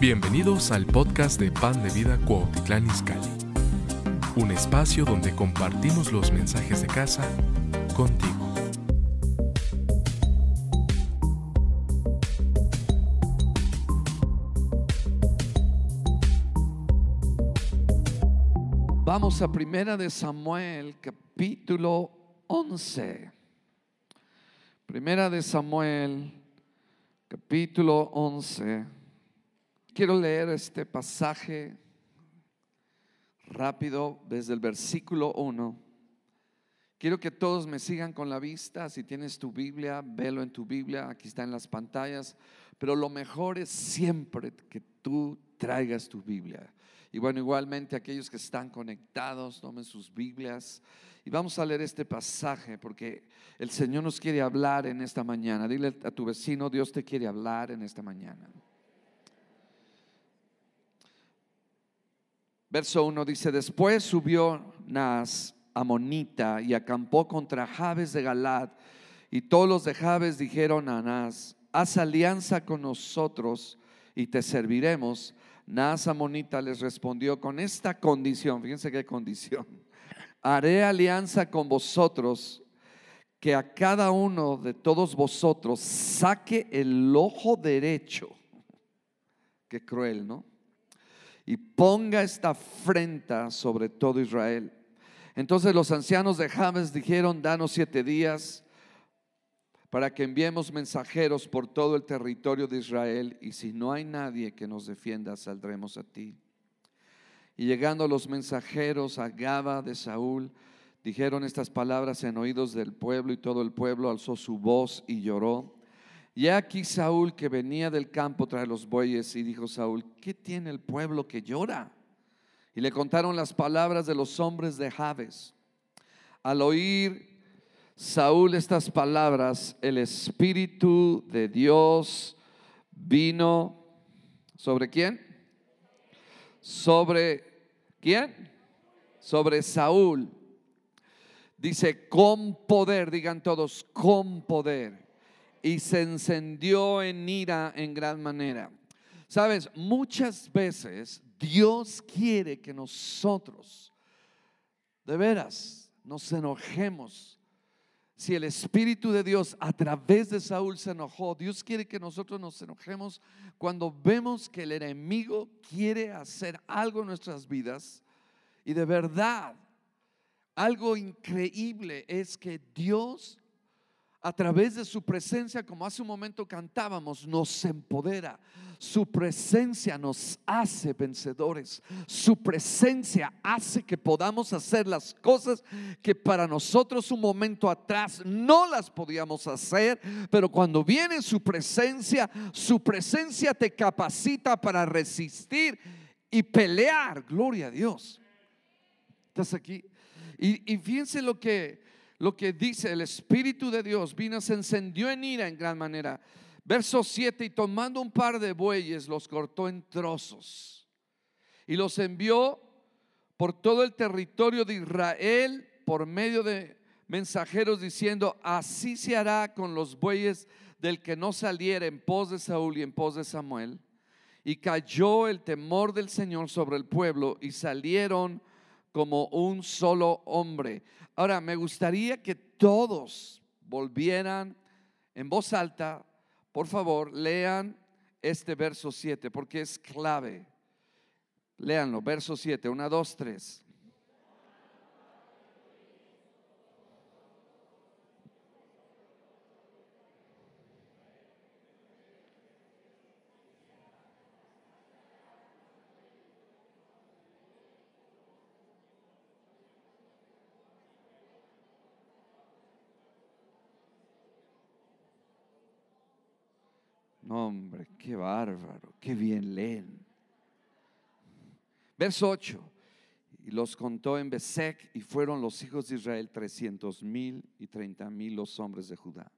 Bienvenidos al podcast de Pan de Vida Cuautitlán Izcalli, un espacio donde compartimos los mensajes de casa contigo. Vamos a Primera de Samuel, capítulo 11. Primera de Samuel, capítulo 11. Quiero leer este pasaje rápido desde el versículo 1. Quiero que todos me sigan con la vista. Si tienes tu Biblia, velo en tu Biblia. Aquí está en las pantallas. Pero lo mejor es siempre que tú traigas tu Biblia. Y bueno, igualmente aquellos que están conectados, tomen sus Biblias. Y vamos a leer este pasaje porque el Señor nos quiere hablar en esta mañana. Dile a tu vecino, Dios te quiere hablar en esta mañana. Verso 1 dice, después subió Nas Amonita y acampó contra Jabes de Galad. Y todos los de Jabes dijeron a Nas, haz alianza con nosotros y te serviremos. Nas Amonita les respondió con esta condición, fíjense qué condición, haré alianza con vosotros que a cada uno de todos vosotros saque el ojo derecho. Qué cruel, ¿no? Y ponga esta afrenta sobre todo Israel. Entonces los ancianos de James dijeron, danos siete días para que enviemos mensajeros por todo el territorio de Israel y si no hay nadie que nos defienda, saldremos a ti. Y llegando los mensajeros a Gaba de Saúl, dijeron estas palabras en oídos del pueblo y todo el pueblo alzó su voz y lloró. Y aquí Saúl que venía del campo trae los bueyes y dijo Saúl, ¿qué tiene el pueblo que llora? Y le contaron las palabras de los hombres de Jabes. Al oír Saúl estas palabras, el Espíritu de Dios vino sobre quién? Sobre quién? Sobre Saúl. Dice, con poder, digan todos, con poder y se encendió en ira en gran manera. Sabes, muchas veces Dios quiere que nosotros, de veras, nos enojemos. Si el Espíritu de Dios a través de Saúl se enojó, Dios quiere que nosotros nos enojemos cuando vemos que el enemigo quiere hacer algo en nuestras vidas. Y de verdad, algo increíble es que Dios a través de su presencia, como hace un momento cantábamos, nos empodera. Su presencia nos hace vencedores. Su presencia hace que podamos hacer las cosas que para nosotros un momento atrás no las podíamos hacer, pero cuando viene su presencia, su presencia te capacita para resistir y pelear. Gloria a Dios. ¿Estás aquí? Y, y fíjense lo que lo que dice el Espíritu de Dios vino, se encendió en ira en gran manera. Verso 7, y tomando un par de bueyes, los cortó en trozos y los envió por todo el territorio de Israel por medio de mensajeros diciendo, así se hará con los bueyes del que no saliera en pos de Saúl y en pos de Samuel. Y cayó el temor del Señor sobre el pueblo y salieron como un solo hombre. Ahora, me gustaría que todos volvieran en voz alta, por favor, lean este verso 7, porque es clave. Leanlo, verso 7, 1, 2, 3. Hombre, qué bárbaro, qué bien leen. Verso 8. Y los contó en Besec y fueron los hijos de Israel trescientos mil y treinta mil los hombres de Judá.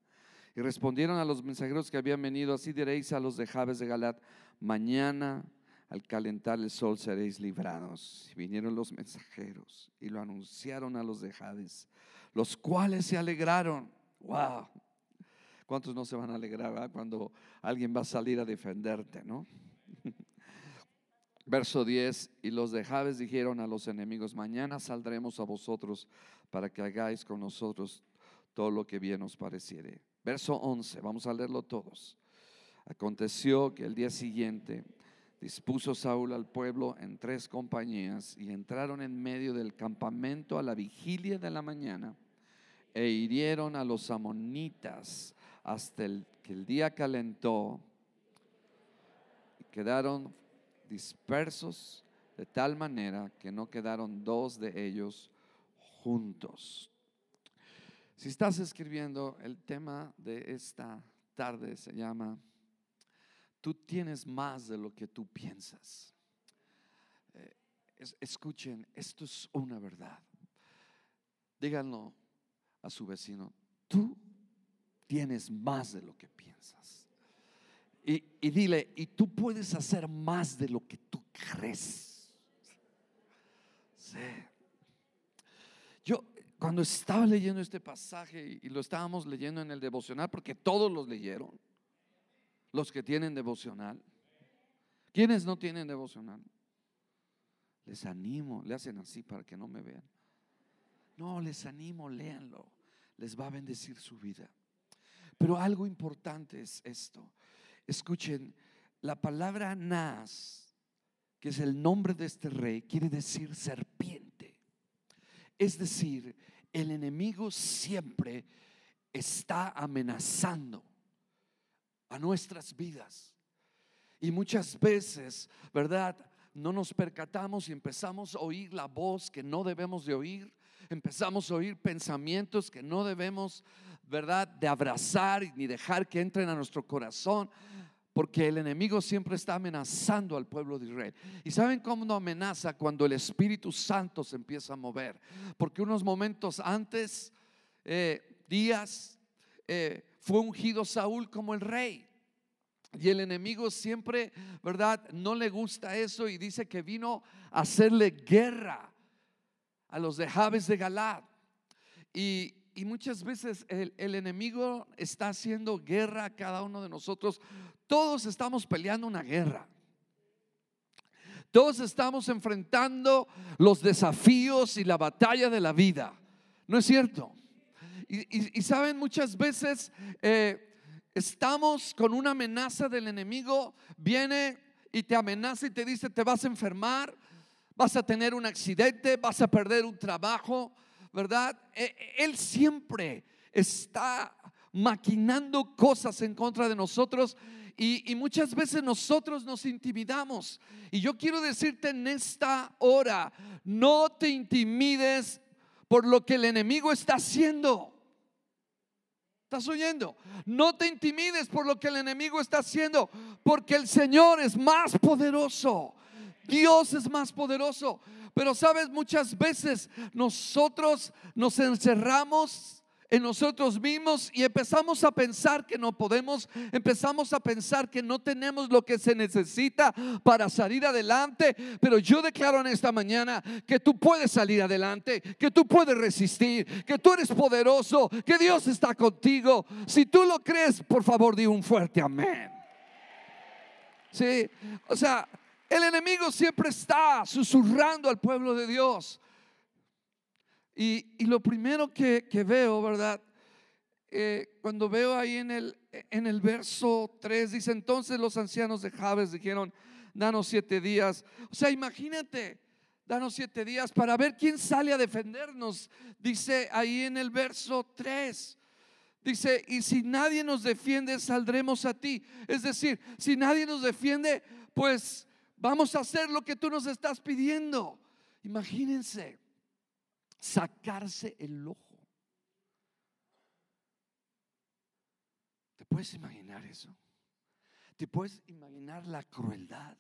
Y respondieron a los mensajeros que habían venido, así diréis a los de Jabes de Galat, mañana al calentar el sol seréis librados. Y vinieron los mensajeros y lo anunciaron a los de Jabes, los cuales se alegraron. Wow, ¿Cuántos no se van a alegrar cuando alguien va a salir a defenderte, no? Verso 10, y los de Jabes dijeron a los enemigos, mañana saldremos a vosotros para que hagáis con nosotros todo lo que bien os pareciere. Verso 11, vamos a leerlo todos. Aconteció que el día siguiente dispuso Saúl al pueblo en tres compañías y entraron en medio del campamento a la vigilia de la mañana e hirieron a los amonitas hasta el, que el día calentó y quedaron dispersos de tal manera que no quedaron dos de ellos juntos. Si estás escribiendo, el tema de esta tarde se llama, tú tienes más de lo que tú piensas. Eh, escuchen, esto es una verdad. Díganlo a su vecino, tú tienes más de lo que piensas. Y, dile, y tú puedes hacer más de lo que tú crees. Yo cuando estaba leyendo este pasaje y lo estábamos leyendo en el devocional, porque todos los leyeron, los que tienen devocional, ¿quiénes no tienen devocional? Les animo, le hacen así para que no me vean. No, les animo, léanlo, les va a bendecir su vida. Pero algo importante es esto. Escuchen, la palabra Nas, que es el nombre de este rey, quiere decir serpiente. Es decir, el enemigo siempre está amenazando a nuestras vidas. Y muchas veces, ¿verdad? No nos percatamos y empezamos a oír la voz que no debemos de oír. Empezamos a oír pensamientos que no debemos, ¿verdad?, de abrazar ni dejar que entren a nuestro corazón. Porque el enemigo siempre está amenazando al pueblo de Israel. ¿Y saben cómo no amenaza? Cuando el Espíritu Santo se empieza a mover. Porque unos momentos antes, eh, días, eh, fue ungido Saúl como el rey. Y el enemigo siempre, ¿verdad? No le gusta eso y dice que vino a hacerle guerra a los de Jabes de Galad. Y, y muchas veces el, el, enemigo está haciendo guerra a cada uno de nosotros. Todos estamos peleando una guerra. Todos estamos enfrentando los desafíos y la batalla de la vida. ¿No es cierto? Y, saben, muchas veces eh, estamos con una amenaza del enemigo, viene y te amenaza y te dice, te vas a enfermar, vas a tener un accidente, vas a perder un trabajo, ¿verdad? E, e, él siempre está maquinando cosas en contra de nosotros y, y, muchas veces nosotros nos intimidamos. Y yo quiero decirte en esta hora, no te intimides por lo que el enemigo está haciendo. ¿Estás oyendo? No te intimides por lo que el enemigo está haciendo, porque el Señor es más poderoso. Dios es más poderoso. Pero sabes, muchas veces nosotros nos encerramos en nosotros mismos y empezamos a pensar que no podemos, empezamos a pensar que no tenemos lo que se necesita para salir adelante. Pero yo declaro en esta mañana que tú puedes salir adelante, que tú puedes resistir, que tú eres poderoso, que Dios está contigo. Si tú lo crees, por favor, di un fuerte amén. Sí, o sea, el enemigo siempre está susurrando al pueblo de Dios. Y, lo primero que, veo, ¿verdad? Eh, cuando veo ahí en el, en el verso 3, dice, entonces los ancianos de Jabes dijeron, danos siete días. O sea, imagínate, danos siete días para ver quién sale a defendernos. Dice ahí en el verso 3. Dice, y si nadie nos defiende, saldremos a ti. Es decir, si nadie nos defiende, pues vamos a hacer lo que tú nos estás pidiendo. Imagínense sacarse el ojo. ¿Te puedes imaginar eso? ¿Te puedes imaginar la crueldad?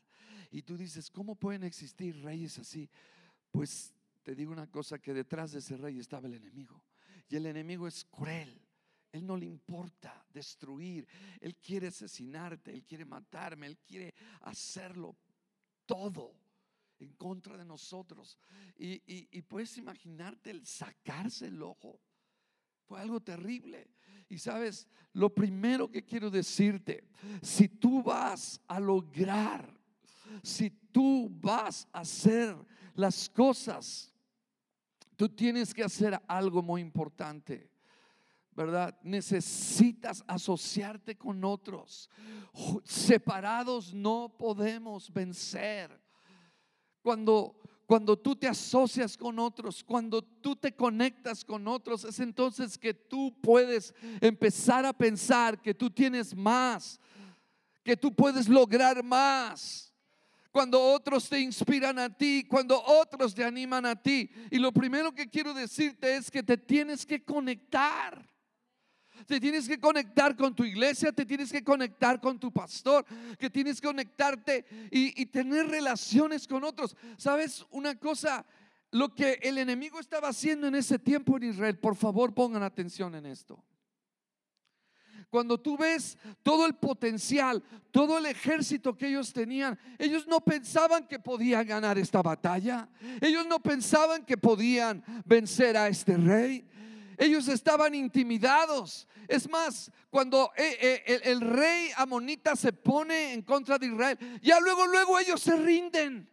Y tú dices, ¿cómo pueden existir reyes así? Pues te digo una cosa, que detrás de ese rey estaba el enemigo. Y el enemigo es cruel. Él no le importa destruir. Él quiere asesinarte, él quiere matarme, él quiere hacerlo todo en contra de nosotros. Y, puedes imaginarte el sacarse el ojo. Fue algo terrible. Y sabes, lo primero que quiero decirte, si tú vas a lograr si tú vas a hacer las cosas, tú tienes que hacer algo muy importante. ¿Verdad? Necesitas asociarte con otros. Separados no podemos vencer. Cuando cuando tú te asocias con otros, cuando tú te conectas con otros, es entonces que tú puedes empezar a pensar que tú tienes más, que tú puedes lograr más. Cuando otros te inspiran a ti, cuando otros te animan a ti. Y lo primero que quiero decirte es que te tienes que conectar. Te tienes que conectar con tu iglesia, te tienes que conectar con tu pastor, que tienes que conectarte y, tener relaciones con otros. ¿Sabes una cosa? Lo que el enemigo estaba haciendo en ese tiempo en Israel, por favor pongan atención en esto. Cuando tú ves todo el potencial, todo el ejército que ellos tenían, ellos no pensaban que podían ganar esta batalla. Ellos no pensaban que podían vencer a este rey. Ellos estaban intimidados. Es más, cuando eh, eh, el, rey amonita se pone en contra de Israel, ya luego, luego ellos se rinden.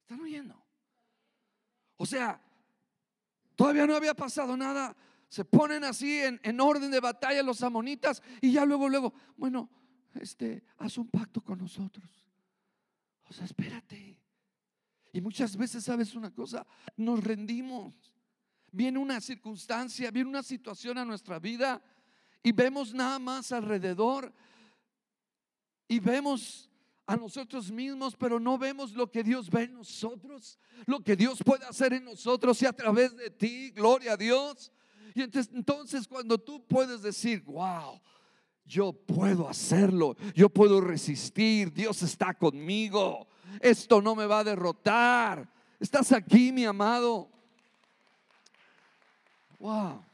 ¿Están oyendo? O sea, todavía no había pasado nada. Se ponen así en, en, orden de batalla los amonitas y ya luego, luego, bueno, este, haz un pacto con nosotros. O sea, espérate. Y muchas veces, ¿sabes una cosa? Nos rendimos. Viene una circunstancia, viene una situación a nuestra vida y vemos nada más alrededor y vemos a nosotros mismos, pero no vemos lo que Dios ve en nosotros, lo que Dios puede hacer en nosotros y a través de ti, gloria a Dios. Y entonces, cuando tú puedes decir, wow, yo puedo hacerlo, yo puedo resistir, Dios está conmigo, esto no me va a derrotar. Estás aquí, mi amado. Wow.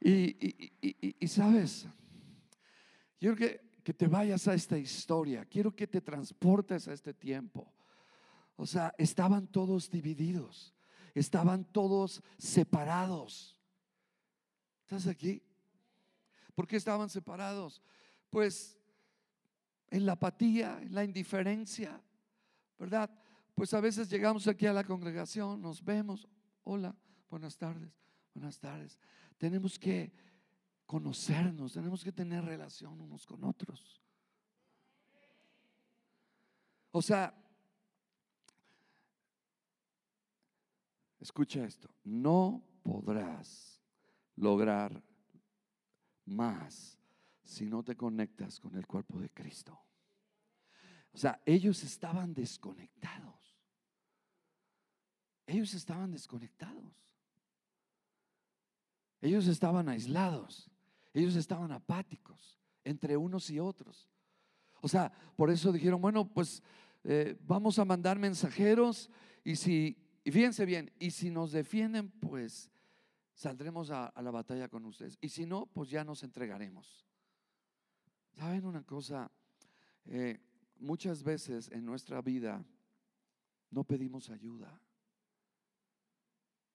Y, sabes, quiero que, que te vayas a esta historia, quiero que te transportes a este tiempo. O sea, estaban todos divididos, estaban todos separados. ¿Estás aquí? ¿Por qué estaban separados? Pues en la apatía, en la indiferencia, ¿verdad? Pues a veces llegamos aquí a la congregación, nos vemos, hola, buenas tardes, buenas tardes. Tenemos que conocernos, tenemos que tener relación unos con otros. O sea, escucha esto, no podrás lograr más si no te conectas con el cuerpo de Cristo. O sea, ellos estaban desconectados. Ellos estaban desconectados. Ellos estaban aislados. Ellos estaban apáticos entre unos y otros. O sea, por eso dijeron, bueno, pues eh, vamos a mandar mensajeros y si, fíjense bien, y si nos defienden, pues saldremos a la batalla con ustedes. Y si no, pues ya nos entregaremos. ¿Saben una cosa? Eh, muchas veces en nuestra vida no pedimos ayuda.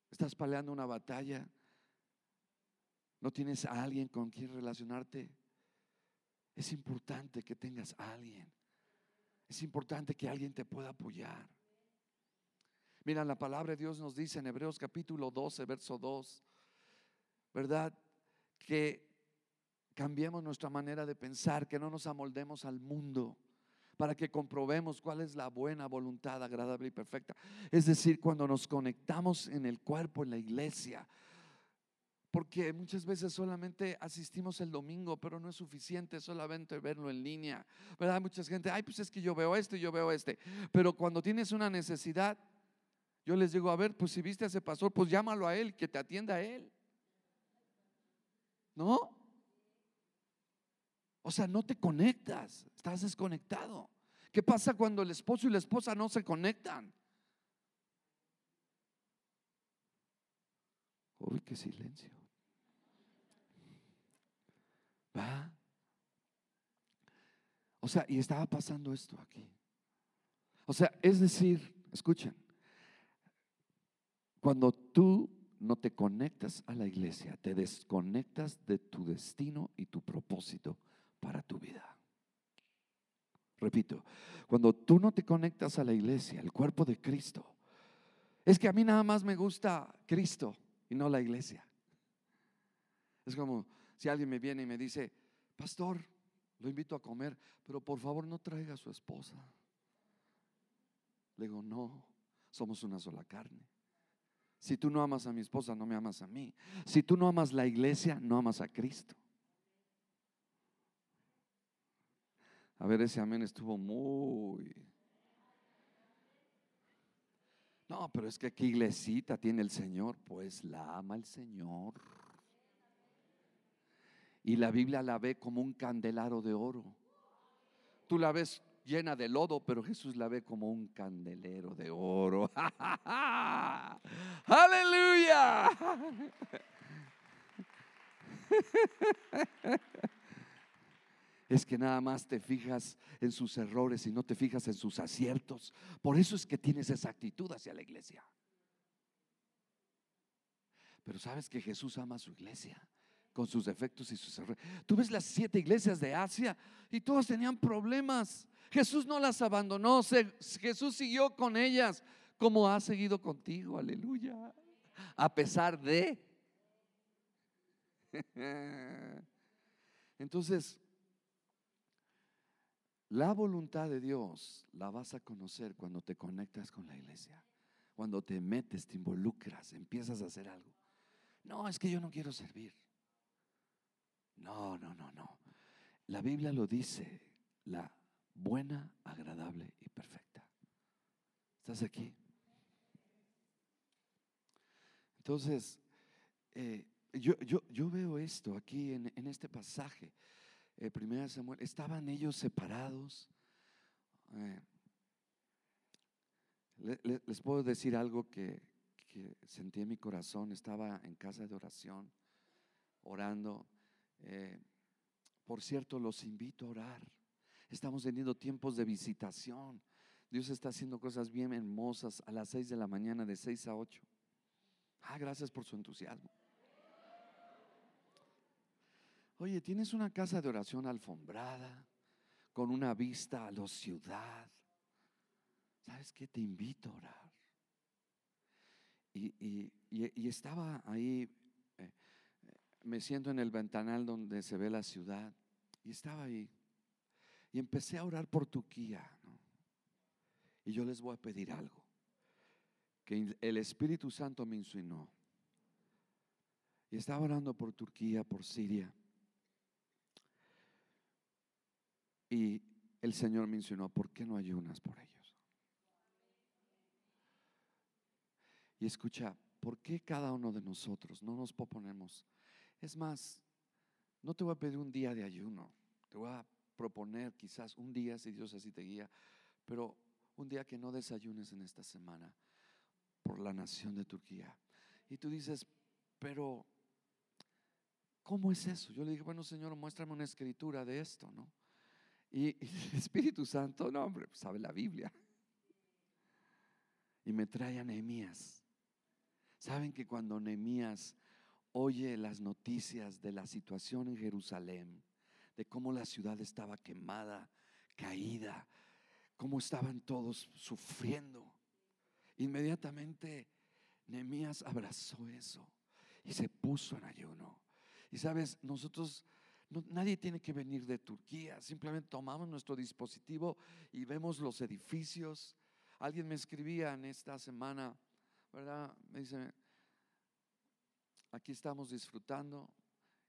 Estás peleando una batalla, no tienes a alguien con quien relacionarte. Es importante que tengas a alguien. Es importante que alguien te pueda apoyar. Mira, la palabra de Dios nos dice en Hebreos capítulo 12, verso 2, ¿verdad? Que cambiemos nuestra manera de pensar, que no nos amoldemos al mundo, para que comprobemos cuál es la buena voluntad agradable y perfecta. Es decir, cuando nos conectamos en el cuerpo, en la iglesia, porque muchas veces solamente asistimos el domingo, pero no es suficiente solamente verlo en línea. ¿Verdad? Mucha gente, ay, pues es que yo veo esto y yo veo este. Pero cuando tienes una necesidad, yo les digo, a ver, pues si viste a ese pastor, pues llámalo a él, que te atienda a él. ¿No? O sea, no te conectas, estás desconectado. ¿Qué pasa cuando el esposo y la esposa no se conectan? Uy, qué silencio. ¿Va? O sea, y estaba pasando esto aquí. O sea, es decir, escuchen, cuando tú no te conectas a la iglesia, te desconectas de tu destino y tu propósito para tu vida. Repito, cuando tú no te conectas a la iglesia, el cuerpo de Cristo, es que a mí nada más me gusta Cristo y no la iglesia. Es como si alguien me viene y me dice, pastor, lo invito a comer, pero por favor no traiga a su esposa. Le digo, no, somos una sola carne. Si tú no amas a mi esposa, no me amas a mí. Si tú no amas la iglesia, no amas a Cristo. A ver, ese amén estuvo muy... No, pero es que qué iglesita tiene el Señor. Pues la ama el Señor. Y la Biblia la ve como un candelaro de oro. Tú la ves llena de lodo, pero Jesús la ve como un candelero de oro. Aleluya. es que nada más te fijas en sus errores y no te fijas en sus aciertos. Por eso es que tienes esa actitud hacia la iglesia. Pero sabes que Jesús ama a su iglesia con sus defectos y sus errores. Tú ves las siete iglesias de Asia y todas tenían problemas. Jesús no las abandonó, Jesús siguió con ellas como ha seguido contigo, aleluya. A pesar de... Entonces, la voluntad de Dios la vas a conocer cuando te conectas con la iglesia, cuando te metes, te involucras, empiezas a hacer algo. No, es que yo no quiero servir. No, no, no, no. La Biblia lo dice, la buena, agradable y perfecta. ¿Estás aquí? Entonces, eh, yo, yo, veo esto aquí en, en este pasaje eh, primera Samuel, estaban ellos separados. Eh, les puedo decir algo que, sentí en mi corazón. Estaba en casa de oración, orando. Eh, por cierto, los invito a orar. Estamos teniendo tiempos de visitación. Dios está haciendo cosas bien hermosas a las seis de la mañana, de seis a ocho. Ah, gracias por su entusiasmo. Oye, tienes una casa de oración alfombrada, con una vista a la ciudad. ¿Sabes qué? Te invito a orar. Y, estaba ahí, eh, me siento en el ventanal donde se ve la ciudad, y estaba ahí. Y empecé a orar por Turquía. Y yo les voy a pedir algo, que el Espíritu Santo me insinuó. Y estaba orando por Turquía, por Siria. Y el Señor mencionó, ¿por qué no ayunas por ellos? Y escucha, ¿por qué cada uno de nosotros no nos proponemos? Es más, no te voy a pedir un día de ayuno, te voy a proponer quizás un día, si Dios así te guía, pero un día que no desayunes en esta semana por la nación de Turquía. Y tú dices, pero ¿cómo es eso? Yo le dije, bueno, Señor, muéstrame una escritura de esto, ¿no? Y, el Espíritu Santo, no, hombre, pues, sabe la Biblia. Y me trae a Nehemías. Saben que cuando Nehemías oye las noticias de la situación en Jerusalén, de cómo la ciudad estaba quemada, caída, cómo estaban todos sufriendo, inmediatamente Nehemías abrazó eso y se puso en ayuno. Y sabes, nosotros nadie tiene que venir de Turquía, simplemente tomamos nuestro dispositivo y vemos los edificios. Alguien me escribía en esta semana, ¿verdad? Me dice, aquí estamos disfrutando.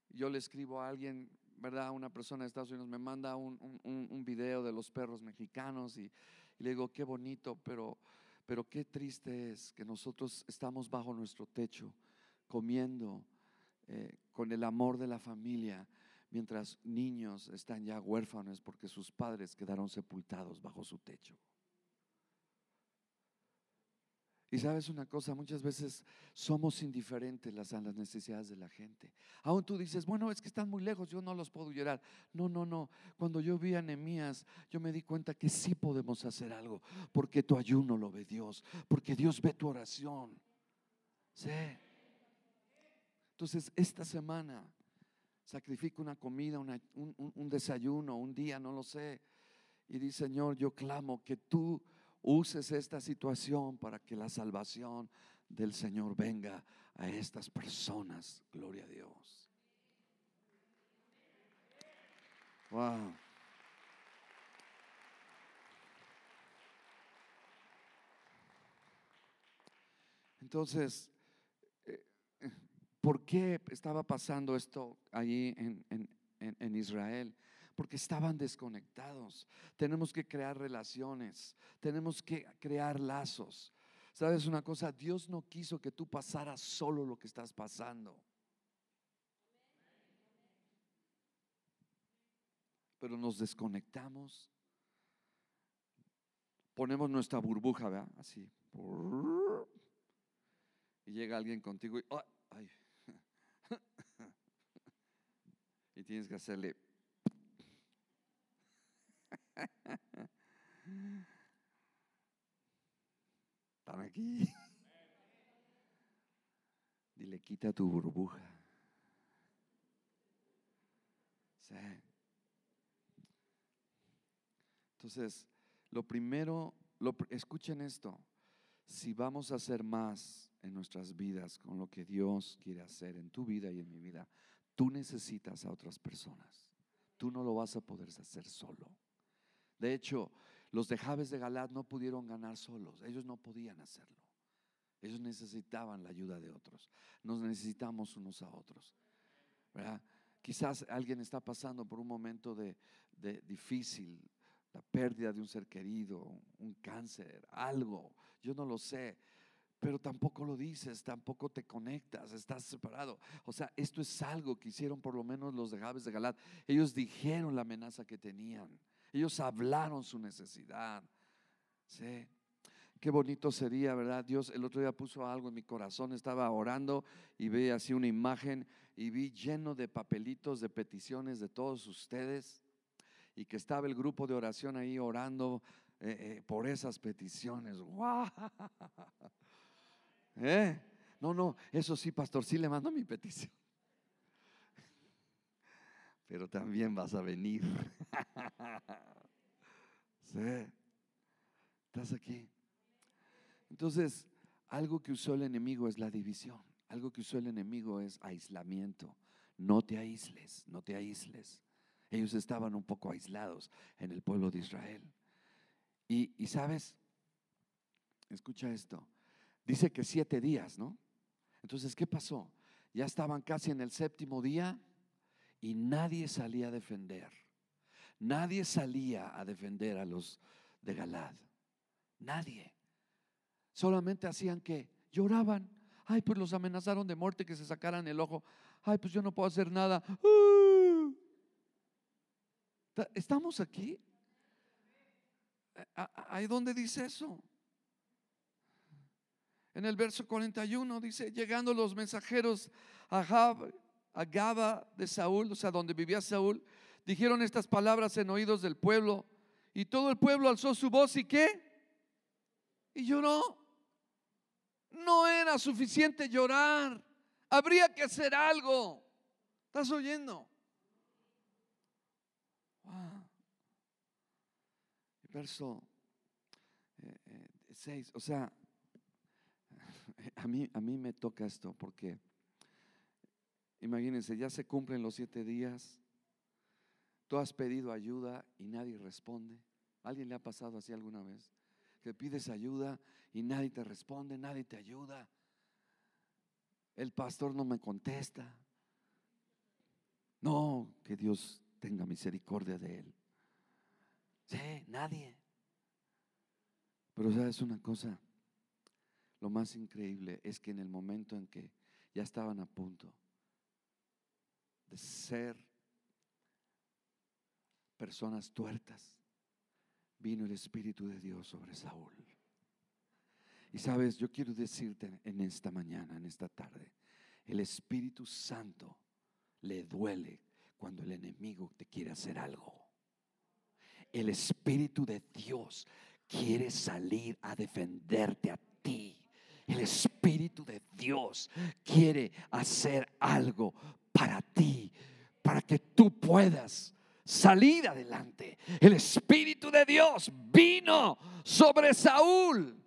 Yo le escribo a alguien, ¿verdad? Una persona de Estados Unidos me manda un, un, video de los perros mexicanos y, le digo, qué bonito, pero, pero qué triste es que nosotros estamos bajo nuestro techo, comiendo, eh, con el amor de la familia, mientras niños están ya huérfanos porque sus padres quedaron sepultados bajo su techo. Y sabes una cosa, muchas veces somos indiferentes a las necesidades de la gente. Aún tú dices, bueno, es que están muy lejos, yo no los puedo llorar. No, no, no. Cuando yo vi a Nehemías, yo me di cuenta que sí podemos hacer algo, porque tu ayuno lo ve Dios, porque Dios ve tu oración. Sí. Entonces, esta semana sacrifico una comida, un, desayuno, un día, no lo sé. Y di, Señor, yo clamo que tú uses esta situación para que la salvación del Señor venga a estas personas. Gloria a Dios. Wow. Entonces, ¿por qué estaba pasando esto allí en, Israel? Porque estaban desconectados. Tenemos que crear relaciones, tenemos que crear lazos. ¿Sabes una cosa? Dios no quiso que tú pasaras solo lo que estás pasando. Pero nos desconectamos. Ponemos nuestra burbuja, ¿verdad? Así y llega alguien contigo y, y tienes que hacerle. Están aquí. Dile, quita tu burbuja. Sí. Entonces, lo primero, lo, escuchen esto, si vamos a hacer más en nuestras vidas con lo que Dios quiere hacer en tu vida y en mi vida, tú necesitas a otras personas. Tú no lo vas a poder hacer solo. De hecho, los de Jabes de Galat no pudieron ganar solos. Ellos no podían hacerlo. Ellos necesitaban la ayuda de otros. Nos necesitamos unos a otros. Quizás alguien está pasando por un momento de, de difícil, la pérdida de un ser querido, un cáncer, algo. Yo no lo sé pero tampoco lo dices, tampoco te conectas, estás separado. O sea, esto es algo que hicieron por lo menos los de Jabes de Galat. Ellos dijeron la amenaza que tenían, ellos hablaron su necesidad. Sí. Qué bonito sería, ¿verdad? Dios el otro día puso algo en mi corazón, estaba orando y vi así una imagen y vi lleno de papelitos de peticiones de todos ustedes y que estaba el grupo de oración ahí orando eh, eh, por esas peticiones. ¡Wow! ¿Eh? No, no, eso sí, pastor, sí le mando mi petición. Pero también vas a venir. ¿Sí? ¿Estás aquí? Entonces, algo que usó el enemigo es la división. Algo que usó el enemigo es aislamiento. No te aísles, no te aísles. Ellos estaban un poco aislados en el pueblo de Israel. Y, y sabes, escucha esto, Dice que siete días, ¿no? Entonces, ¿qué pasó? Ya estaban casi en el séptimo día y nadie salía a defender. Nadie salía a defender a los de Galad. Nadie. Solamente hacían que lloraban. Ay, pues los amenazaron de muerte que se sacaran el ojo. Ay, pues yo no puedo hacer nada. ¡Uh! ¿Estamos aquí? ¿Ahí dónde dice eso? En el verso 41 dice, llegando los mensajeros a, Jab, Gaba de Saúl, o sea, donde vivía Saúl, dijeron estas palabras en oídos del pueblo. Y todo el pueblo alzó su voz y qué? Y lloró. No era suficiente llorar. Habría que hacer algo. ¿Estás oyendo? Verso 6, eh, eh, o sea, a mí, a mí me toca esto porque, imagínense, ya se cumplen los siete días, tú has pedido ayuda y nadie responde. ¿Alguien le ha pasado así alguna vez? Que pides ayuda y nadie te responde, nadie te ayuda. El pastor no me contesta. No, que Dios tenga misericordia de él. Sí, nadie. Pero sabes una cosa, lo más increíble es que en el momento en que ya estaban a punto de ser personas tuertas, vino el Espíritu de Dios sobre Saúl. Y sabes, yo quiero decirte en esta mañana, en esta tarde, el Espíritu Santo le duele cuando el enemigo te quiere hacer algo. El Espíritu de Dios quiere salir a defenderte a ti. El Espíritu de Dios quiere hacer algo para ti, para que tú puedas salir adelante. El Espíritu de Dios vino sobre Saúl.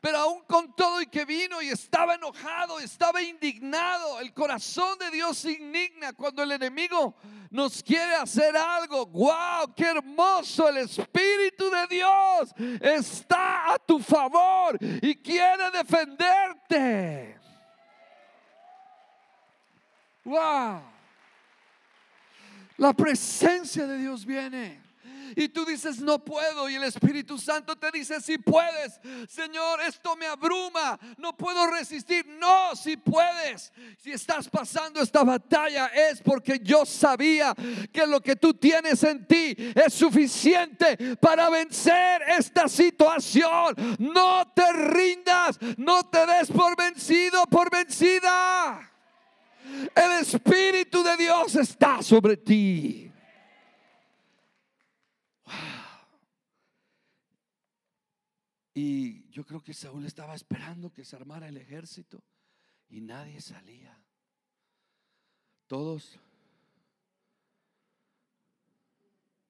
Pero aún con todo y que vino y estaba enojado, estaba indignado, el corazón de Dios indigna cuando el enemigo nos quiere hacer algo. ¡Wow! ¡Qué hermoso! El Espíritu de Dios está a tu favor y quiere defenderte. ¡Wow! La presencia de Dios viene y tú dices, no puedo. Y el Espíritu Santo te dice, si puedes. Señor, esto me abruma. No puedo resistir. No, si puedes. Si estás pasando esta batalla es porque yo sabía que lo que tú tienes en ti es suficiente para vencer esta situación. No te rindas. No te des por vencido, por vencida. El Espíritu de Dios está sobre ti. Y yo creo que Saúl estaba esperando que se armara el ejército y nadie salía. Todos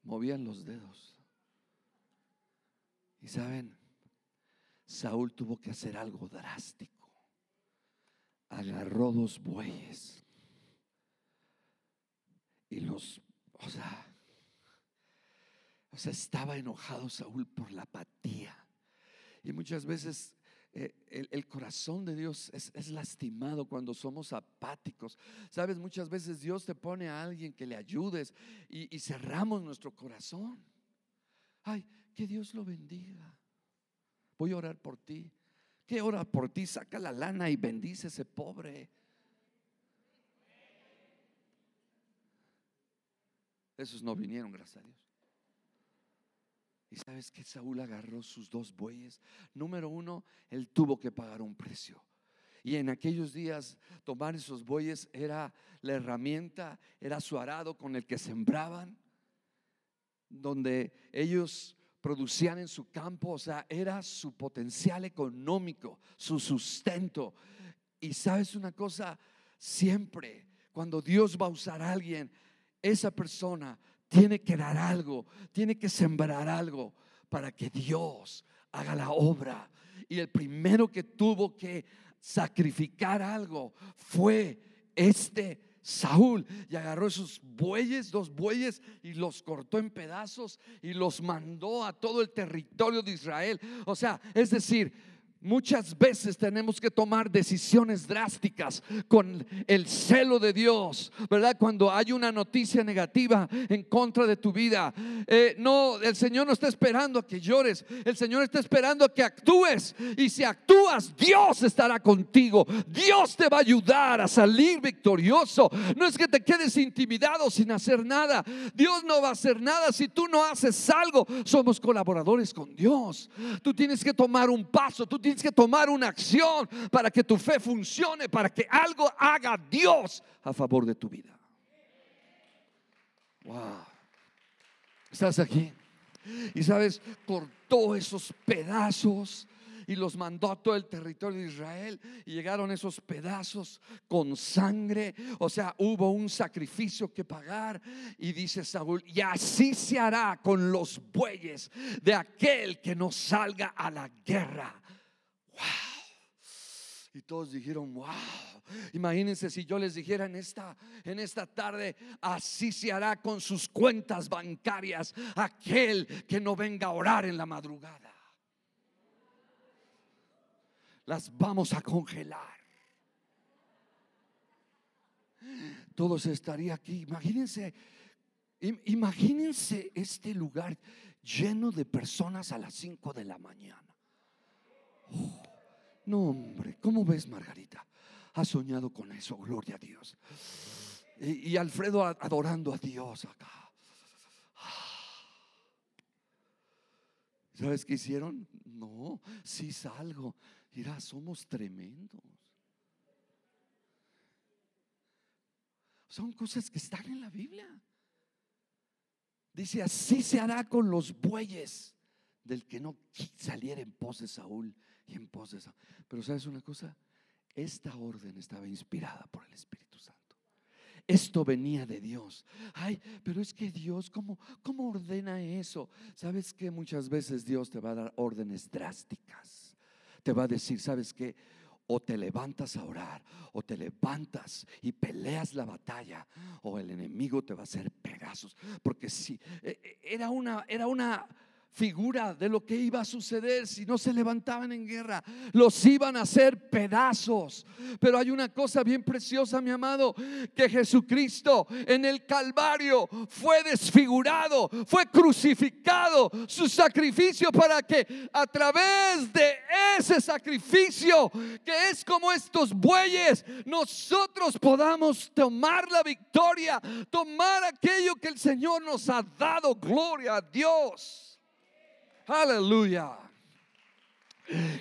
movían los dedos. Y saben, Saúl tuvo que hacer algo drástico. Agarró dos bueyes y los, o sea, o sea, estaba enojado Saúl por la apatía y muchas veces eh, el, corazón de Dios es, lastimado cuando somos apáticos. Sabes, muchas veces Dios te pone a alguien que le ayudes y, cerramos nuestro corazón. Ay, que Dios lo bendiga. Voy a orar por ti. Que ora por ti, saca la lana y bendice a ese pobre. Esos no vinieron, gracias a Dios. Y sabes que Saúl agarró sus dos bueyes. Número uno, él tuvo que pagar un precio. Y en aquellos días tomar esos bueyes era la herramienta, era su arado con el que sembraban, donde ellos producían en su campo, o sea, era su potencial económico, su sustento. Y sabes una cosa, siempre cuando Dios va a usar a alguien, esa persona tiene que dar algo, tiene que sembrar algo para que Dios haga la obra. Y el primero que tuvo que sacrificar algo fue este Saúl y agarró esos bueyes, dos bueyes, y los cortó en pedazos y los mandó a todo el territorio de Israel. O sea, es decir, Muchas veces tenemos que tomar decisiones drásticas con el celo de Dios, ¿verdad? Cuando hay una noticia negativa en contra de tu vida. Eh, no, el Señor no está esperando a que llores, el Señor está esperando a que actúes. Y si actúas, Dios estará contigo. Dios te va a ayudar a salir victorioso. No es que te quedes intimidado sin hacer nada. Dios no va a hacer nada si tú no haces algo. Somos colaboradores con Dios. Tú tienes que tomar un paso. Tú tienes que tomar una acción para que tu fe funcione, para que algo haga Dios a favor de tu vida. Wow. ¿Estás aquí? Y sabes, cortó esos pedazos y los mandó a todo el territorio de Israel y llegaron esos pedazos con sangre, o sea, hubo un sacrificio que pagar y dice Saúl, y así se hará con los bueyes de aquel que no salga a la guerra. Y todos dijeron, wow. Imagínense si yo les dijera en esta, en esta tarde, así se hará con sus cuentas bancarias aquel que no venga a orar en la madrugada. Las vamos a congelar. Todos estaría aquí. Imagínense, imagínense este lugar lleno de personas a las 5 de la mañana. No, hombre, ¿cómo ves, Margarita? Ha soñado con eso, gloria a Dios. Y, Alfredo adorando a Dios acá. ¿Sabes qué hicieron? No, si salgo. Mira, somos tremendos. Son cosas que están en la Biblia. Dice, así se hará con los bueyes del que no saliera en pos de Saúl y en pos de Pero sabes una cosa, esta orden estaba inspirada por el Espíritu Santo. esto venía de Dios. Ay, pero es que Dios, ¿cómo, cómo ordena eso? ¿Sabes que muchas veces Dios te va a dar órdenes drásticas? Te va a decir, ¿sabes qué? o te levantas a orar, o te levantas y peleas la batalla, o el enemigo te va a hacer pedazos. Porque si e, e, era una, era una figura de lo que iba a suceder si no se levantaban en guerra. Los iban a hacer pedazos. Pero hay una cosa bien preciosa, mi amado, que Jesucristo en el Calvario fue desfigurado, fue crucificado, su sacrificio para que a través de ese sacrificio, que es como estos bueyes, nosotros podamos tomar la victoria, tomar aquello que el Señor nos ha dado. Gloria a Dios. Aleluya.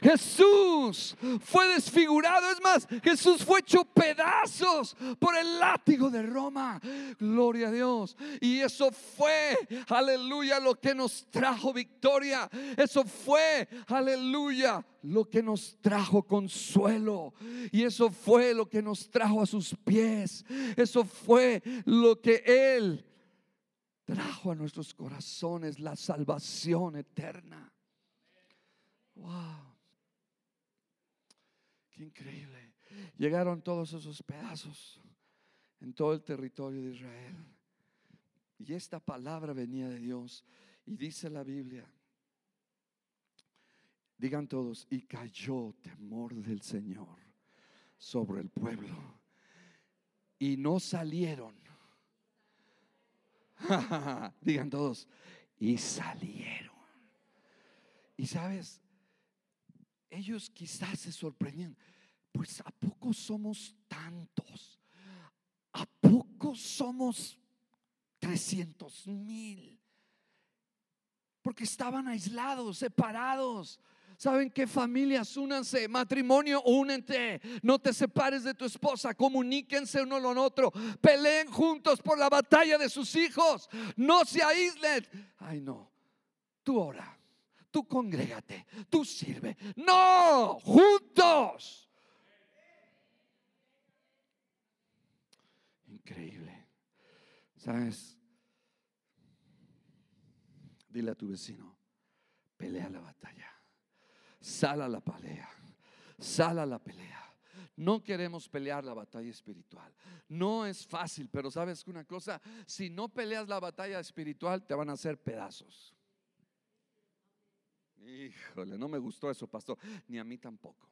Jesús fue desfigurado, es más, Jesús fue hecho pedazos por el látigo de Roma. Gloria a Dios. Y eso fue, aleluya, lo que nos trajo victoria. Eso fue, aleluya, lo que nos trajo consuelo. Y eso fue lo que nos trajo a sus pies. Eso fue lo que Él trajo a nuestros corazones la salvación eterna. Wow. Qué increíble. Llegaron todos esos pedazos en todo el territorio de Israel. Y esta palabra venía de Dios. Y dice la Biblia, digan todos, y cayó temor del Señor sobre el pueblo. Y no salieron Digan todos, y salieron. Y sabes, ellos quizás se sorprendían, pues ¿a poco somos tantos? ¿A poco somos 300 mil? Porque estaban aislados, separados. ¿Saben qué familias? Únanse, matrimonio, únete. No te separes de tu esposa, comuníquense uno con otro. Peleen juntos por la batalla de sus hijos. No se aíslen. Ay, no. Tú ora, tú congrégate, tú sirve. No, juntos. Increíble. ¿Sabes? Dile a tu vecino, pelea la batalla. Sal a la pelea. Sal a la pelea. No queremos pelear la batalla espiritual. No es fácil, pero sabes que una cosa, si no peleas la batalla espiritual, te van a hacer pedazos. Híjole, no me gustó eso, pastor, ni a mí tampoco.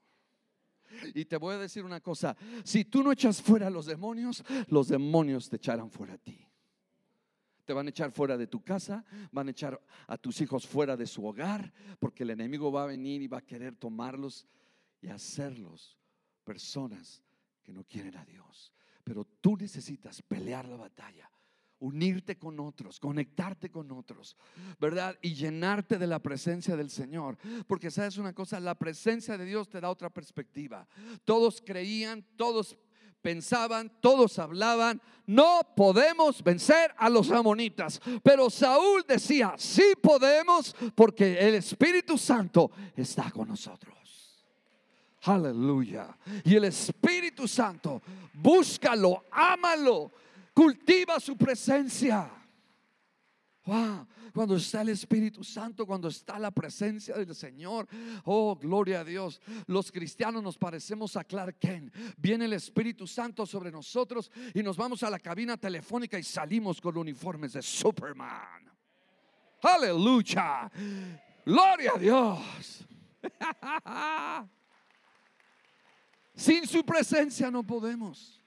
Y te voy a decir una cosa, si tú no echas fuera a los demonios, los demonios te echarán fuera a ti. Te van a echar fuera de tu casa, van a echar a tus hijos fuera de su hogar, porque el enemigo va a venir y va a querer tomarlos y hacerlos personas que no quieren a Dios. Pero tú necesitas pelear la batalla, unirte con otros, conectarte con otros, ¿verdad? Y llenarte de la presencia del Señor. Porque sabes una cosa, la presencia de Dios te da otra perspectiva. Todos creían, todos pensaban, todos hablaban, no podemos vencer a los amonitas. Pero Saúl decía, sí podemos porque el Espíritu Santo está con nosotros. Aleluya. Y el Espíritu Santo, búscalo, ámalo, cultiva su presencia. Cuando está el Espíritu Santo, cuando está la presencia del Señor. Oh, gloria a Dios. Los cristianos nos parecemos a Clark Kent. Viene el Espíritu Santo sobre nosotros y nos vamos a la cabina telefónica y salimos con uniformes de Superman. Aleluya. Gloria a Dios. Sin su presencia no podemos.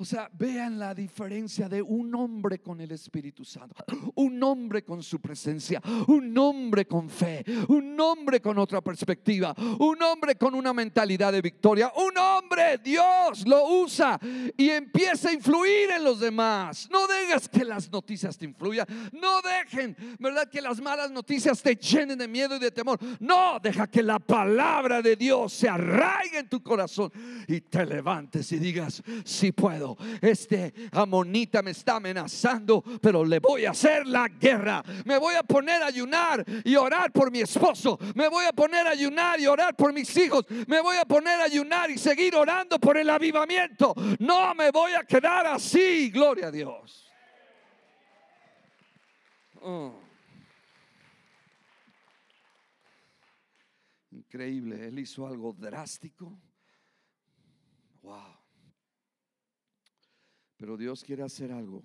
O sea, vean la diferencia de un hombre con el Espíritu Santo, un hombre con su presencia, un hombre con fe, un hombre con otra perspectiva, un hombre con una mentalidad de victoria, un hombre, Dios lo usa y empieza a influir en los demás. No dejes que las noticias te influyan, no dejen, ¿verdad? Que las malas noticias te llenen de miedo y de temor. No, deja que la palabra de Dios se arraigue en tu corazón y te levantes y digas, si puedo Este amonita me está amenazando, pero le voy a hacer la guerra. Me voy a poner a ayunar y orar por mi esposo. Me voy a poner a ayunar y orar por mis hijos. Me voy a poner a ayunar y seguir orando por el avivamiento. No me voy a quedar así. Gloria a Dios. Oh. Increíble, él hizo algo drástico. Wow. Pero Dios quiere hacer algo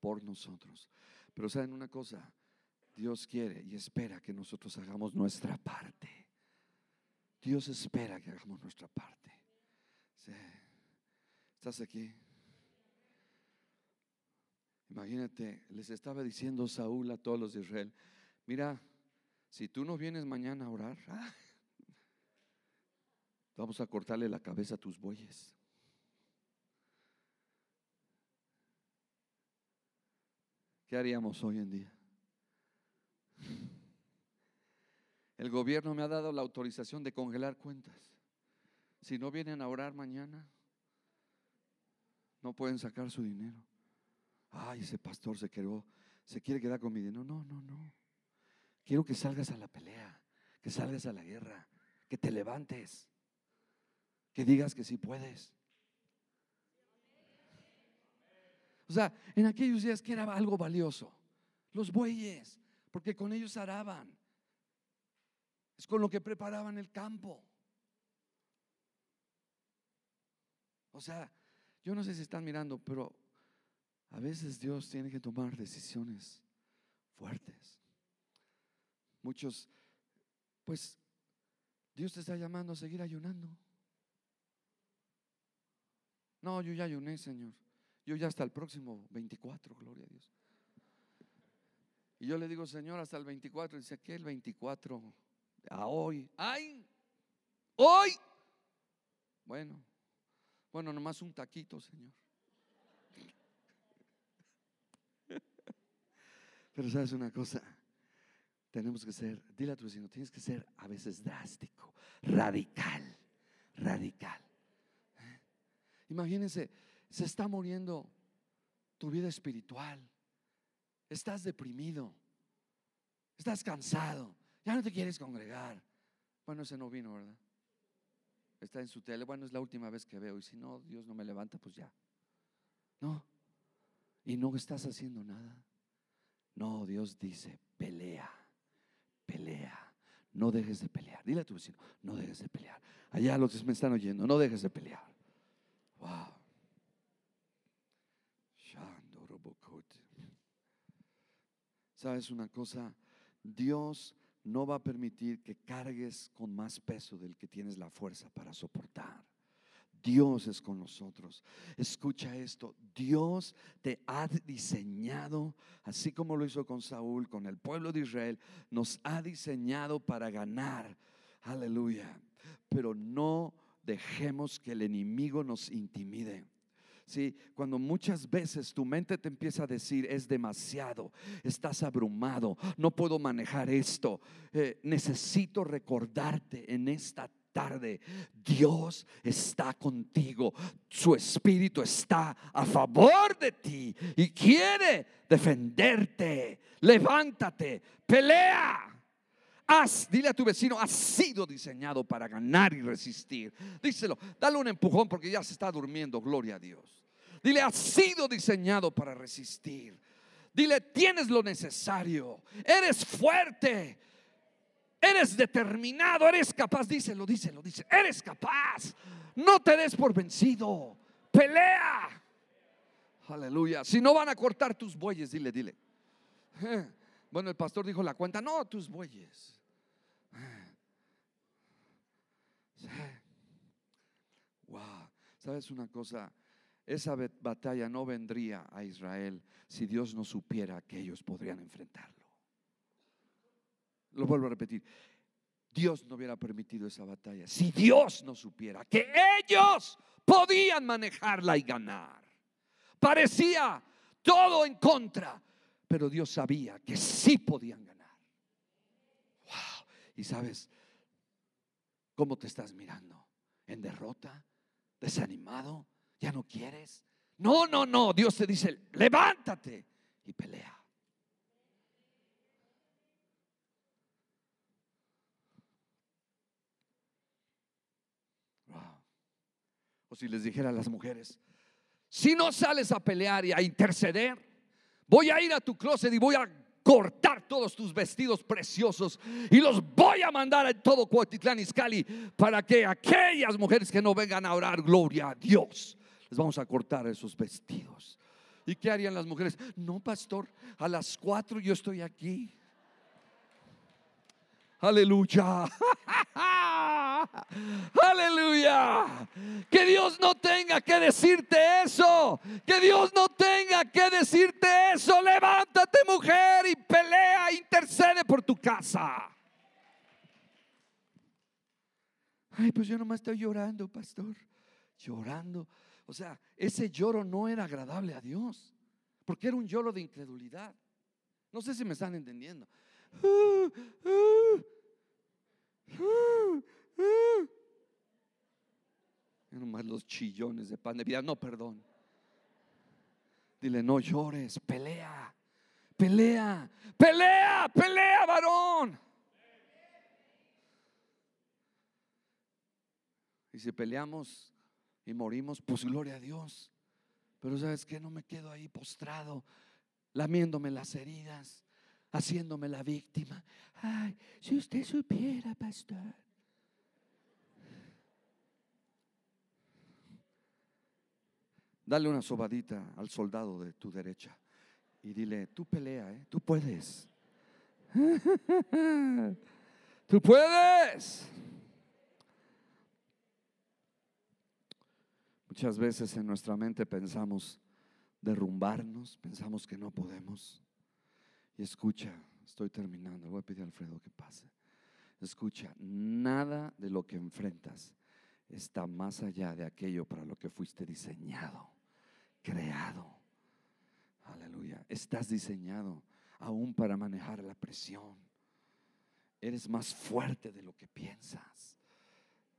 por nosotros. Pero saben una cosa, Dios quiere y espera que nosotros hagamos nuestra parte. Dios espera que hagamos nuestra parte. ¿Estás aquí? Imagínate, les estaba diciendo Saúl a todos los de Israel, mira, si tú no vienes mañana a orar, vamos a cortarle la cabeza a tus bueyes. ¿Qué haríamos hoy en día? El gobierno me ha dado la autorización de congelar cuentas. Si no vienen a orar mañana, no pueden sacar su dinero ay, ese pastor se quedó, se quiere quedar con mi dinero. No, no, no. Quiero que salgas a la pelea, que salgas a la guerra, que te levantes, que digas que sí puedes. O sea, en aquellos días que era algo valioso, los bueyes, porque con ellos araban. Es con lo que preparaban el campo. O sea, yo no sé si están mirando, pero a veces Dios tiene que tomar decisiones fuertes. Muchos, pues Dios te está llamando a seguir ayunando. No, yo ya ayuné, Señor. Yo ya hasta el próximo 24, gloria a Dios. Y yo le digo, Señor, hasta el 24. Dice, ¿qué el 24? A hoy. ¡Ay! ¡Hoy! Bueno, bueno, nomás un taquito, Señor. Pero sabes una cosa, tenemos que ser, dile a tu vecino, tienes que ser a veces drástico, radical, radical. ¿Eh? Imagínense, se está muriendo tu vida espiritual, estás deprimido, estás cansado, ya no te quieres congregar. Bueno, ese no vino, ¿verdad? Está en su tele, bueno, es la última vez que veo y si no, Dios no me levanta, pues ya. No. Y no estás haciendo nada. No, Dios dice, pelea, pelea. No dejes de pelear. Dile a tu vecino, no dejes de pelear. Allá los que me están oyendo, no dejes de pelear. Wow. ¿Sabes una cosa? Dios no va a permitir que cargues con más peso del que tienes la fuerza para soportar. Dios es con nosotros. Escucha esto, Dios te ha diseñado, así como lo hizo con Saúl, con el pueblo de Israel, nos ha diseñado para ganar. Aleluya. Pero no dejemos que el enemigo nos intimide. Sí, cuando muchas veces tu mente te empieza a decir es demasiado, estás abrumado, no puedo manejar esto, eh, necesito recordarte en esta tarde, Dios está contigo, su espíritu está a favor de ti y quiere defenderte. Levántate, pelea. Has, dile a tu vecino, has sido diseñado para ganar y resistir. Díselo, dale un empujón porque ya se está durmiendo, gloria a Dios. Dile, has sido diseñado para resistir. Dile, tienes lo necesario, eres fuerte, Eres determinado, eres capaz. Díselo, díselo, dice. Eres capaz. No te des por vencido. Pelea. Aleluya. Si no van a cortar tus bueyes, dile, dile. Eh, bueno, el pastor dijo la cuenta. No, tus bueyes. Wow. Eh, ¿Sabes una cosa? Esa batalla no vendría a Israel si Dios no supiera que ellos podrían enfrentarlo. Lo vuelvo a repetir. Dios no hubiera permitido esa batalla si Dios no supiera que ellos podían manejarla y ganar. Parecía todo en contra, pero Dios sabía que sí podían ganar. Wow. Y sabes cómo te estás mirando? ¿En derrota? ¿Desanimado? ¿Ya no quieres? No, no, no. Dios te dice, levántate y pelea. O si les dijera a las mujeres, si no sales a pelear y a interceder, voy a ir a tu closet y voy a cortar todos tus vestidos preciosos y los voy a mandar a todo Cuautitlán Izcalli para que aquellas mujeres que no vengan a orar, gloria a Dios, les vamos a cortar esos vestidos. ¿Y qué harían las mujeres? No, pastor, a las cuatro yo estoy aquí. Aleluya. Aleluya. Que Dios no tenga que decirte eso. Que Dios no tenga que decirte eso. Levántate mujer y pelea, intercede por tu casa. Ay, pues yo nomás estoy llorando, pastor. Llorando. O sea, ese lloro no era agradable a Dios. Porque era un lloro de incredulidad. No sé si me están entendiendo. nomás los chillones de pan de vida. No, perdón. Dile, no llores, pelea, pelea, pelea, pelea, varón. Y si peleamos y morimos, pues gloria a Dios. Pero sabes que no me quedo ahí postrado, lamiéndome las heridas haciéndome la víctima. Ay, si usted supiera, pastor. Dale una sobadita al soldado de tu derecha y dile, tú pelea, ¿eh? tú puedes. tú puedes. Muchas veces en nuestra mente pensamos derrumbarnos, pensamos que no podemos. Y escucha, estoy terminando, voy a pedir a Alfredo que pase. Escucha, nada de lo que enfrentas está más allá de aquello para lo que fuiste diseñado, creado. Aleluya. Estás diseñado aún para manejar la presión. Eres más fuerte de lo que piensas.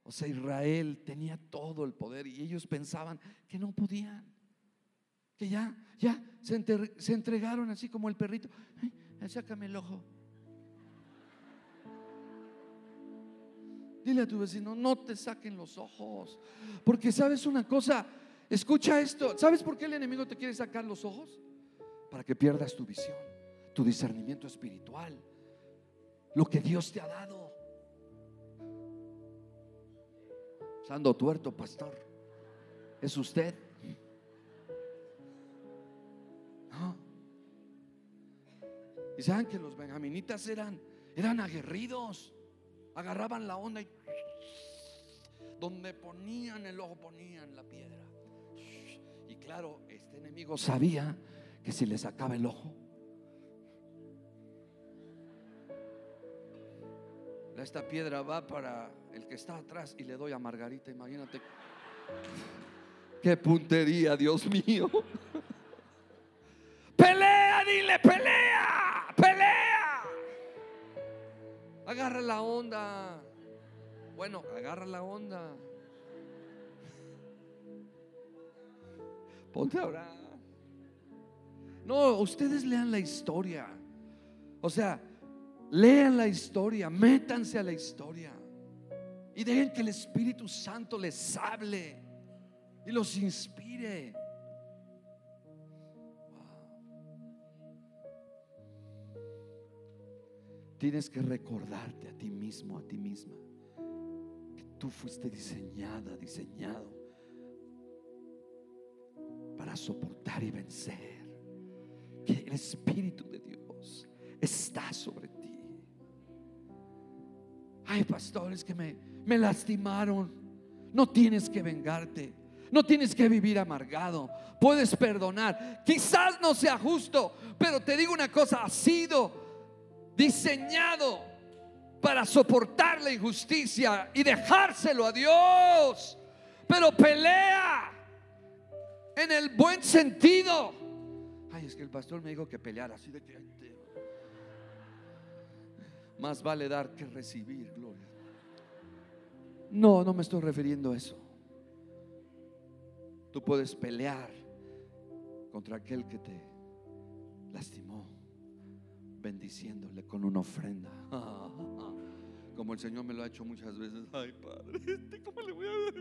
O sea, Israel tenía todo el poder y ellos pensaban que no podían que ya, ya se, entregaron así como el perrito. Sácame el ojo. Dile a tu vecino, no te saquen los ojos. Porque sabes una cosa, escucha esto. ¿Sabes por qué el enemigo te quiere sacar los ojos? Para que pierdas tu visión, tu discernimiento espiritual, lo que Dios te ha dado. Sando tuerto, pastor. Es usted. Y saben que los benjaminitas eran, eran aguerridos. Agarraban la onda y donde ponían el ojo ponían la piedra. Y claro, este enemigo sabía que si le sacaba el ojo, esta piedra va para el que está atrás y le doy a Margarita, imagínate. Qué puntería, Dios mío. Pelea, dile, pelea pelea. Agarra la onda. Bueno, agarra la onda. Ponte a orar. No, ustedes lean la historia. O sea, lean la historia, métanse a la historia. Y dejen que el Espíritu Santo les hable y los inspire. Tienes que recordarte a ti mismo, a ti misma, que tú fuiste diseñada, diseñado para soportar y vencer. Que el Espíritu de Dios está sobre. Ay, pastores que me, me lastimaron. No tienes que vengarte. No tienes que vivir amargado. Puedes perdonar. Quizás no sea justo, pero te digo una cosa, ha sido diseñado para soportar la injusticia y dejárselo a Dios. Pero pelea en el buen sentido. Ay, es que el pastor me dijo que peleara así de que más vale dar que recibir, gloria. No, no me estoy refiriendo a eso. Tú puedes pelear contra aquel que te lastimó, bendiciéndole con una ofrenda. Como el Señor me lo ha hecho muchas veces. Ay, Padre, este, ¿cómo le voy a dar?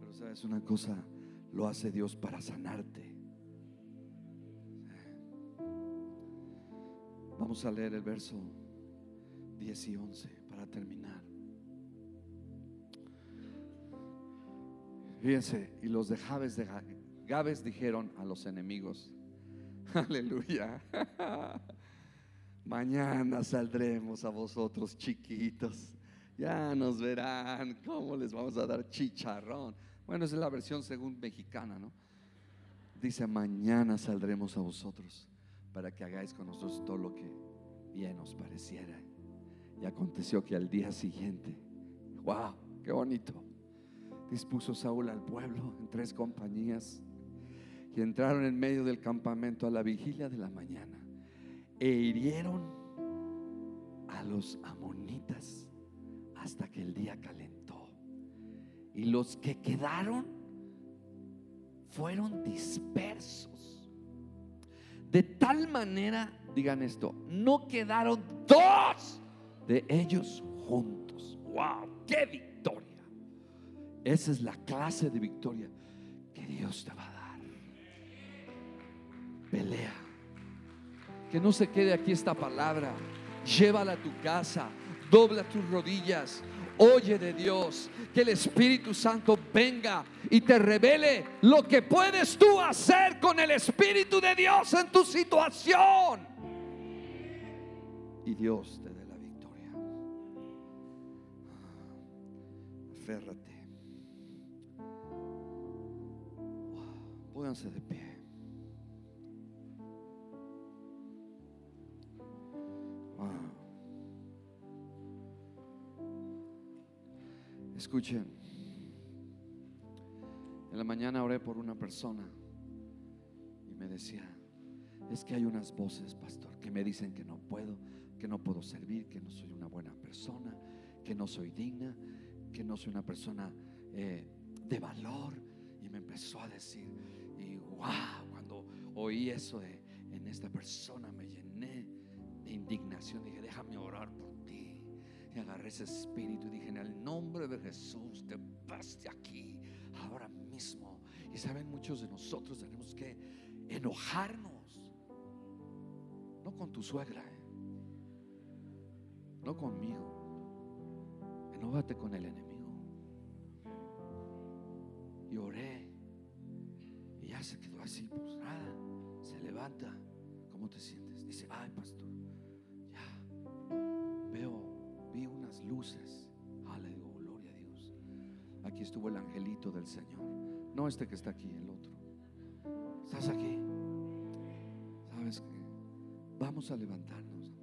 Pero sabes una cosa, lo hace Dios para sanarte. Vamos a leer el verso 10 y 11 para terminar. Fíjense, y los de Jabes de Gabes dijeron a los enemigos, aleluya, mañana saldremos a vosotros chiquitos, ya nos verán cómo les vamos a dar chicharrón. Bueno, esa es la versión según mexicana, ¿no? Dice, mañana saldremos a vosotros para que hagáis con nosotros todo lo que bien os pareciera. Y aconteció que al día siguiente, wow, qué bonito, dispuso Saúl al pueblo en tres compañías y entraron en medio del campamento a la vigilia de la mañana e hirieron a los amonitas hasta que el día calentó. Y los que quedaron fueron dispersos. De tal manera, digan esto, no quedaron dos de ellos juntos. ¡Wow! ¡Qué victoria! Esa es la clase de victoria que Dios te va a dar. Pelea. Que no se quede aquí esta palabra. Llévala a tu casa. Dobla tus rodillas. Oye de Dios. Que el Espíritu Santo venga y te revele lo que puedes tú hacer con el Espíritu de Dios en tu situación. Y Dios te dé la victoria. Aférrate. Pónganse de pie. Escuchen. En la mañana oré por una persona y me decía, es que hay unas voces, pastor, que me dicen que no puedo, que no puedo servir, que no soy una buena persona, que no soy digna, que no soy una persona eh, de valor. Y me empezó a decir, y wow, cuando oí eso de, en esta persona me llené de indignación. Dije, déjame orar por ti. Y agarré ese espíritu y dije, en el nombre de Jesús, te vas de aquí ahora Y saben, muchos de nosotros tenemos que enojarnos. No con tu suegra, ¿eh? no conmigo. Enójate con el enemigo. Y oré. Y ya se quedó así, pues nada. Se levanta. ¿Cómo te sientes? Dice, ay, pastor, ya veo, vi unas luces. Le digo, gloria a Dios. Aquí estuvo el angelito del Señor. No este que está aquí, el otro. ¿Estás aquí? ¿Sabes qué? Vamos a levantarnos.